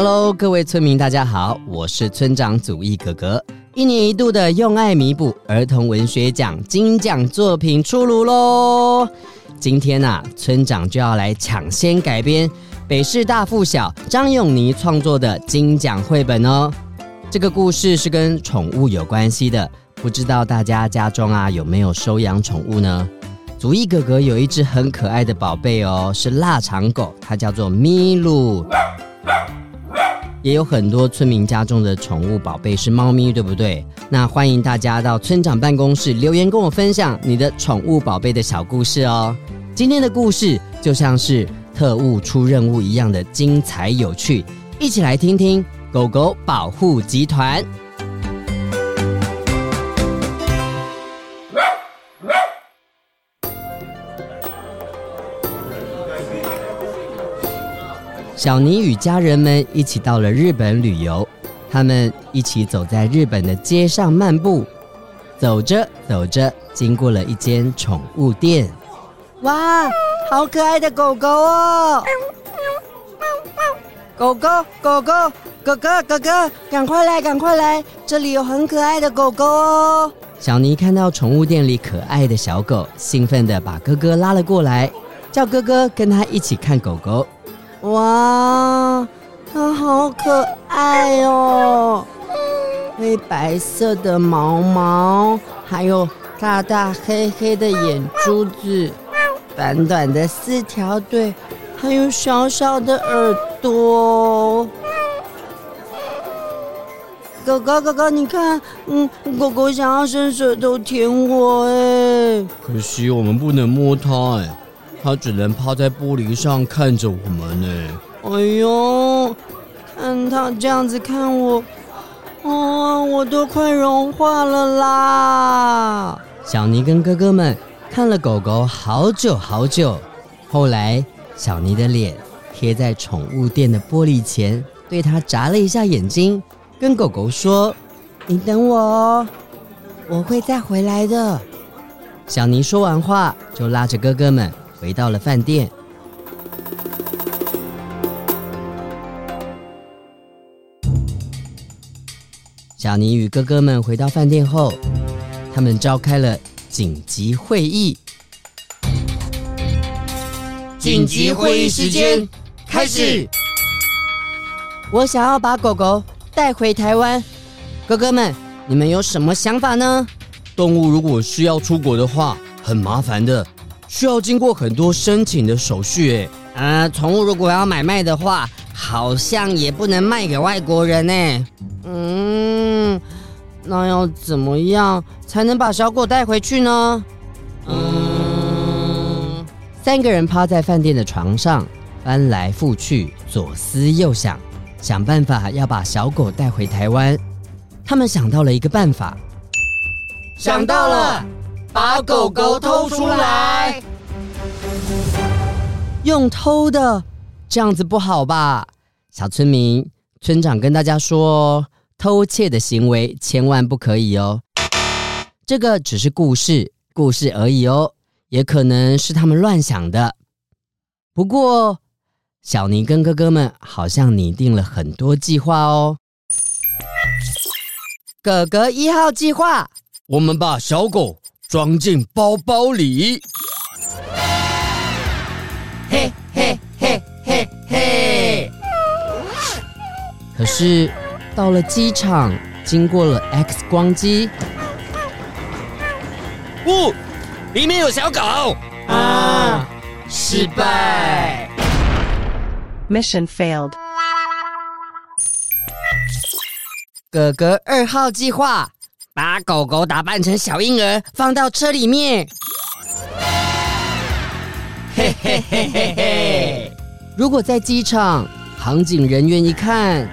Hello，各位村民，大家好，我是村长祖义哥哥。一年一度的用爱弥补儿童文学奖金奖作品出炉喽！今天啊，村长就要来抢先改编北市大附小张永尼创作的金奖绘本哦。这个故事是跟宠物有关系的，不知道大家家中啊有没有收养宠物呢？祖义哥哥有一只很可爱的宝贝哦，是腊肠狗，它叫做咪噜。也有很多村民家中的宠物宝贝是猫咪，对不对？那欢迎大家到村长办公室留言，跟我分享你的宠物宝贝的小故事哦。今天的故事就像是特务出任务一样的精彩有趣，一起来听听狗狗保护集团。小妮与家人们一起到了日本旅游，他们一起走在日本的街上漫步，走着走着，经过了一间宠物店。哇，好可爱的狗狗哦！狗狗，狗狗，哥哥，哥哥，赶快来，赶快来，这里有很可爱的狗狗哦！小妮看到宠物店里可爱的小狗，兴奋地把哥哥拉了过来，叫哥哥跟他一起看狗狗。哇，它好可爱哦！灰白色的毛毛，还有大大黑黑的眼珠子，短短的四条腿，还有小小的耳朵。狗狗，狗狗，你看，嗯，狗狗想要伸舌头舔我，哎，可惜我们不能摸它，哎。它只能趴在玻璃上看着我们呢。哎呦，看他这样子看我，哦，我都快融化了啦！小尼跟哥哥们看了狗狗好久好久。后来，小尼的脸贴在宠物店的玻璃前，对它眨了一下眼睛，跟狗狗说：“你等我哦，我会再回来的。”小尼说完话，就拉着哥哥们。回到了饭店，小尼与哥哥们回到饭店后，他们召开了紧急会议。紧急会议时间开始。我想要把狗狗带回台湾，哥哥们，你们有什么想法呢？动物如果需要出国的话，很麻烦的。需要经过很多申请的手续，哎，呃，宠物如果要买卖的话，好像也不能卖给外国人呢。嗯，那要怎么样才能把小狗带回去呢？嗯，三个人趴在饭店的床上，翻来覆去，左思右想，想办法要把小狗带回台湾。他们想到了一个办法，想到了。把狗狗偷出来，用偷的，这样子不好吧？小村民，村长跟大家说，偷窃的行为千万不可以哦。这个只是故事，故事而已哦，也可能是他们乱想的。不过，小尼跟哥哥们好像拟定了很多计划哦。哥哥一号计划，我们把小狗装进包包里。嘿嘿嘿嘿嘿。可是到了机场，经过了 X 光机，哦，里面有小狗啊！失败，Mission failed。哥哥二号计划，把狗狗打扮成小婴儿，放到车里面。嘿嘿嘿嘿嘿！如果在机场，航警人员一看，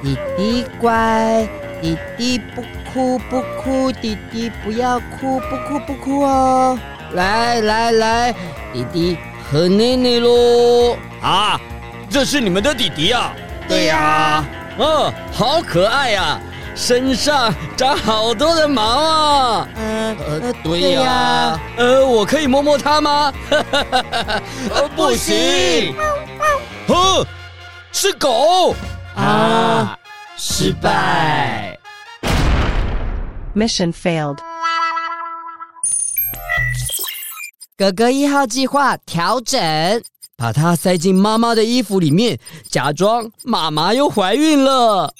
弟弟乖，弟弟不哭不哭，弟弟不要哭不哭不哭哦。来来来，弟弟和奶奶喽！啊，这是你们的弟弟啊？对呀、啊。哦，好可爱呀、啊！身上长好多的毛啊！嗯呃，呃，对呀、啊。呃，我可以摸摸它吗？呃，不行。呵，是狗啊！失败。Mission failed。哥哥一号计划调整。把它塞进妈妈的衣服里面，假装妈妈又怀孕了。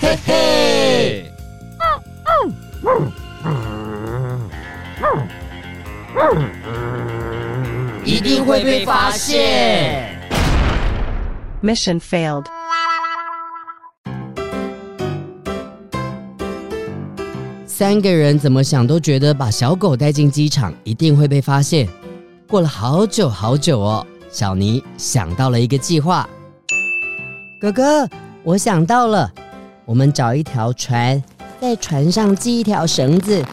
嘿嘿，一定会被发现。Mission failed。三个人怎么想都觉得把小狗带进机场一定会被发现。过了好久好久哦，小尼想到了一个计划。哥哥，我想到了，我们找一条船，在船上系一条绳子，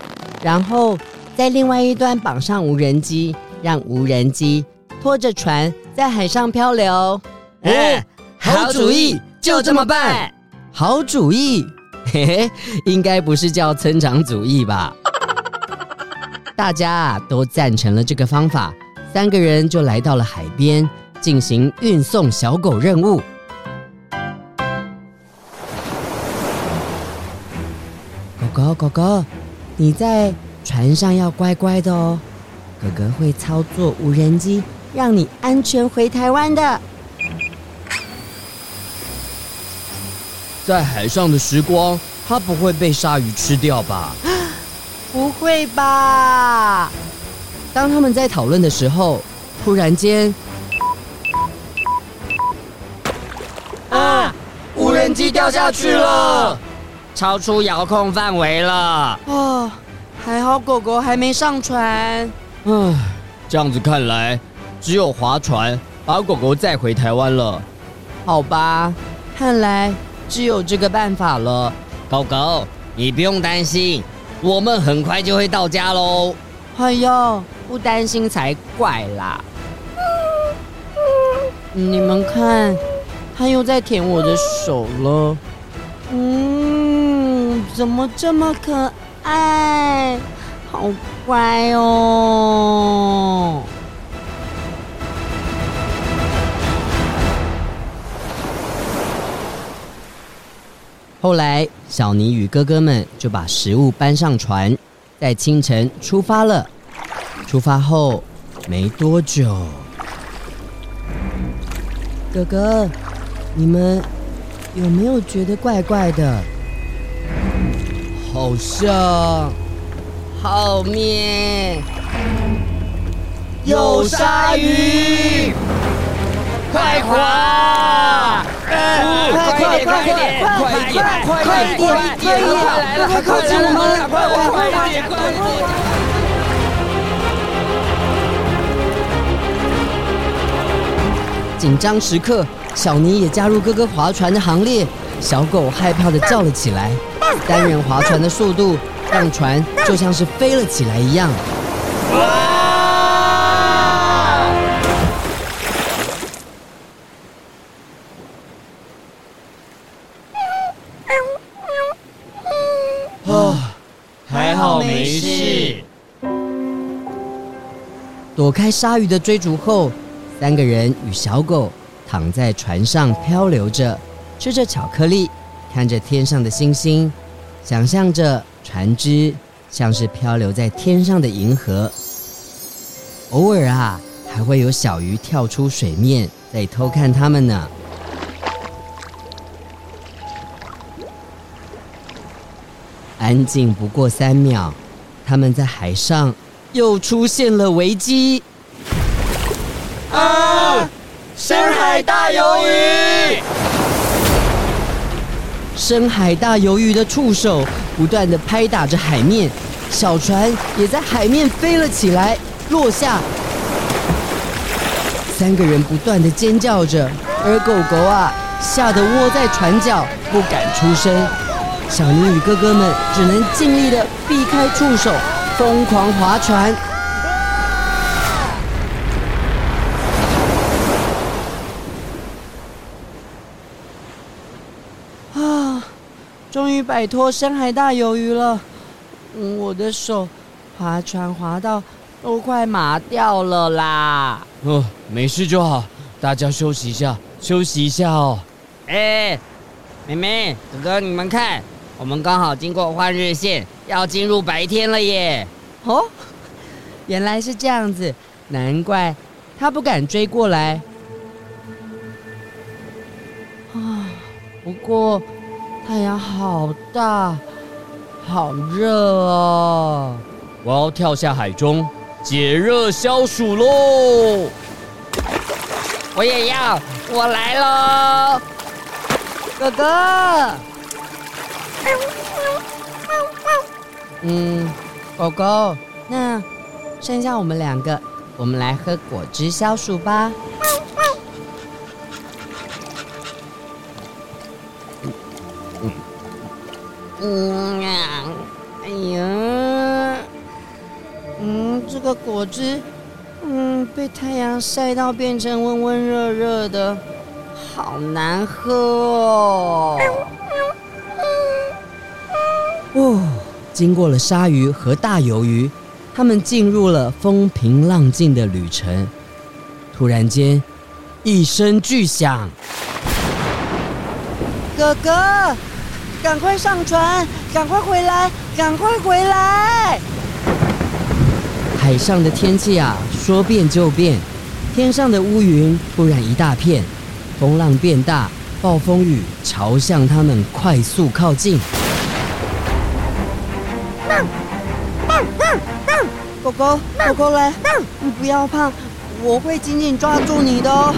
然后在另外一端绑上无人机，让无人机拖着船在海上漂流。哎，好主意，就这么办。好主意，嘿嘿，应该不是叫村长主意吧？大家啊都赞成了这个方法。三个人就来到了海边，进行运送小狗任务。狗狗，你在船上要乖乖的哦。哥哥会操作无人机，让你安全回台湾的。在海上的时光，它不会被鲨鱼吃掉吧？不会吧？当他们在讨论的时候，突然间，啊！无人机掉下去了，超出遥控范围了。啊、哦，还好狗狗还没上船。唉，这样子看来，只有划船把狗狗载回台湾了。好吧，看来只有这个办法了。狗狗，你不用担心，我们很快就会到家喽。哎呦！不担心才怪啦！你们看，它又在舔我的手了。嗯，怎么这么可爱？好乖哦！后来，小尼与哥哥们就把食物搬上船，在清晨出发了。出发后没多久，哥哥，你们有没有觉得怪怪的？好像后面有鲨鱼！快划！快快快点！快一点！快一点！快一点！快快快！快快快快快快！快快快点！快点！紧张时刻，小尼也加入哥哥划船的行列。小狗害怕地叫了起来。单人划船的速度让船就像是飞了起来一样。啊，还好没事。躲开鲨鱼的追逐后。三个人与小狗躺在船上漂流着，吃着巧克力，看着天上的星星，想象着船只像是漂流在天上的银河。偶尔啊，还会有小鱼跳出水面，在偷看它们呢。安静不过三秒，他们在海上又出现了危机。啊！深海大鱿鱼！深海大鱿鱼的触手不断地拍打着海面，小船也在海面飞了起来，落下。三个人不断地尖叫着，而狗狗啊，吓得窝在船角，不敢出声。小尼与哥哥们只能尽力地避开触手，疯狂划船。啊，终于摆脱深海大鱿鱼了。嗯，我的手划船划到都快麻掉了啦。哦，没事就好，大家休息一下，休息一下哦。哎，妹妹、哥哥，你们看。我们刚好经过换日线，要进入白天了耶！哦，原来是这样子，难怪他不敢追过来。啊，不过太阳好大，好热哦！我要跳下海中解热消暑喽！我也要，我来喽！哥哥。嗯，狗狗，那剩下我们两个，我们来喝果汁消暑吧。嗯呀，哎呀，嗯，这个果汁，嗯，被太阳晒到变成温温热热的，好难喝哦。哦，经过了鲨鱼和大鱿鱼，他们进入了风平浪静的旅程。突然间，一声巨响，哥哥，赶快上船，赶快回来，赶快回来！海上的天气啊，说变就变，天上的乌云突然一大片，风浪变大，暴风雨朝向他们快速靠近。狗狗，狗狗来！你不要怕，我会紧紧抓住你的哦。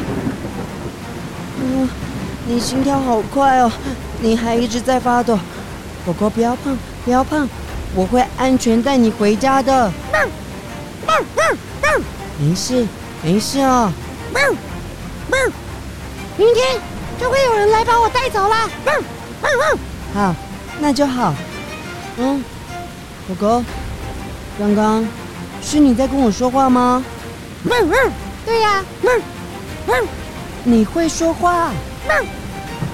嗯，你心跳好快哦，你还一直在发抖。狗狗，不要碰，不要碰，我会安全带你回家的。没事，没事哦。明天就会有人来把我带走了。好，那就好。嗯，狗狗，刚刚。是你在跟我说话吗？汪汪，对呀，汪汪，你会说话？嗯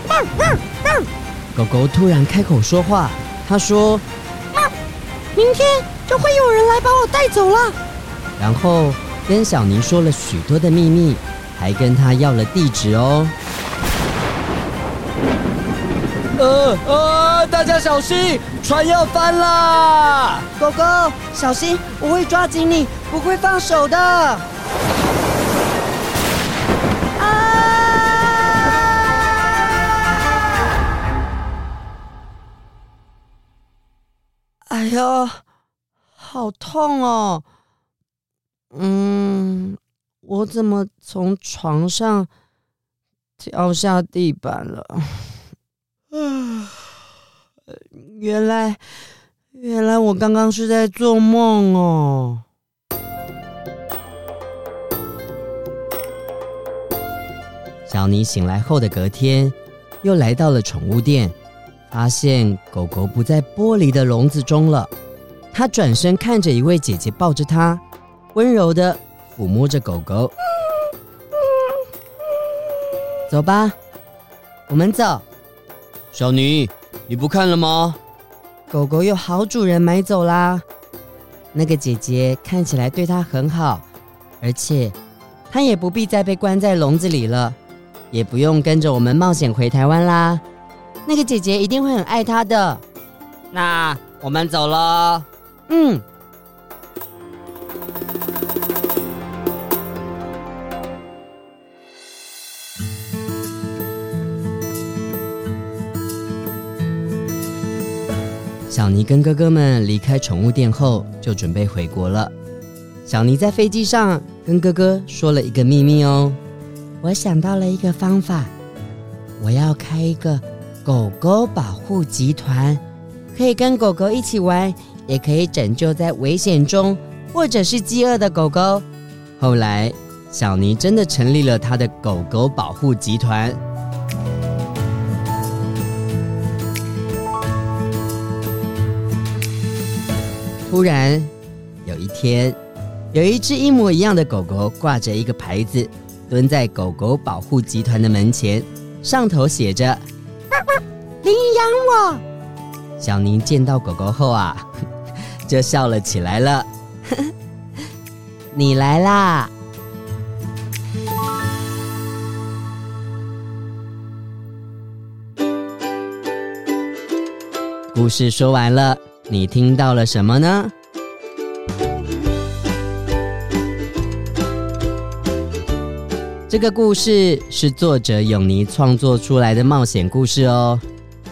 嗯嗯嗯。狗狗突然开口说话，他说：“明天就会有人来把我带走了。”然后跟小尼说了许多的秘密，还跟他要了地址哦。呃呃，大家小心，船要翻啦！狗狗，小心，我会抓紧你，不会放手的。呦，好痛哦！嗯，我怎么从床上跳下地板了？啊，原来，原来我刚刚是在做梦哦。小尼醒来后的隔天，又来到了宠物店，发现狗狗不在玻璃的笼子中了。他转身看着一位姐姐抱着它，温柔地抚摸着狗狗。走吧，我们走。小尼，你不看了吗？狗狗有好主人买走啦。那个姐姐看起来对它很好，而且它也不必再被关在笼子里了，也不用跟着我们冒险回台湾啦。那个姐姐一定会很爱他的。那我们走喽。嗯。小尼跟哥哥们离开宠物店后，就准备回国了。小尼在飞机上跟哥哥说了一个秘密哦，我想到了一个方法，我要开一个狗狗保护集团，可以跟狗狗一起玩，也可以拯救在危险中或者是饥饿的狗狗。后来，小尼真的成立了他的狗狗保护集团。突然，有一天，有一只一模一样的狗狗挂着一个牌子，蹲在狗狗保护集团的门前，上头写着“领养我”。小宁见到狗狗后啊，就笑了起来了。你来啦！故事说完了。你听到了什么呢？这个故事是作者永尼创作出来的冒险故事哦。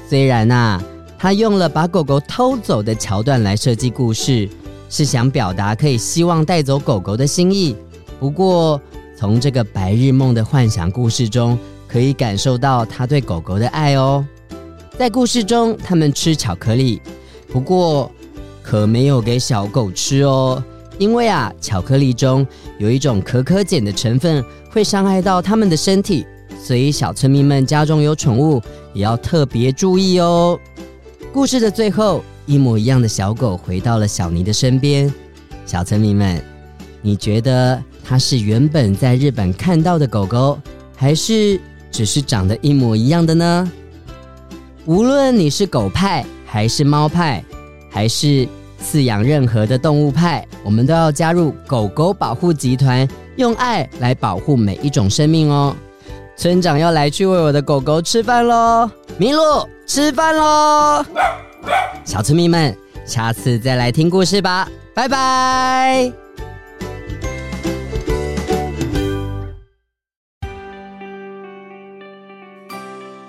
虽然呐，他用了把狗狗偷走的桥段来设计故事，是想表达可以希望带走狗狗的心意。不过，从这个白日梦的幻想故事中，可以感受到他对狗狗的爱哦。在故事中，他们吃巧克力。不过，可没有给小狗吃哦，因为啊，巧克力中有一种可可碱的成分，会伤害到它们的身体，所以小村民们家中有宠物也要特别注意哦。故事的最后，一模一样的小狗回到了小尼的身边。小村民们，你觉得它是原本在日本看到的狗狗，还是只是长得一模一样的呢？无论你是狗派，还是猫派，还是饲养任何的动物派，我们都要加入狗狗保护集团，用爱来保护每一种生命哦。村长要来去喂我的狗狗吃饭喽，麋鹿吃饭喽。小村民们，下次再来听故事吧，拜拜。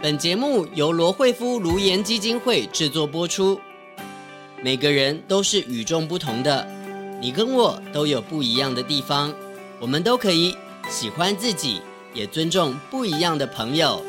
本节目由罗慧夫卢颜基金会制作播出。每个人都是与众不同的，你跟我都有不一样的地方，我们都可以喜欢自己，也尊重不一样的朋友。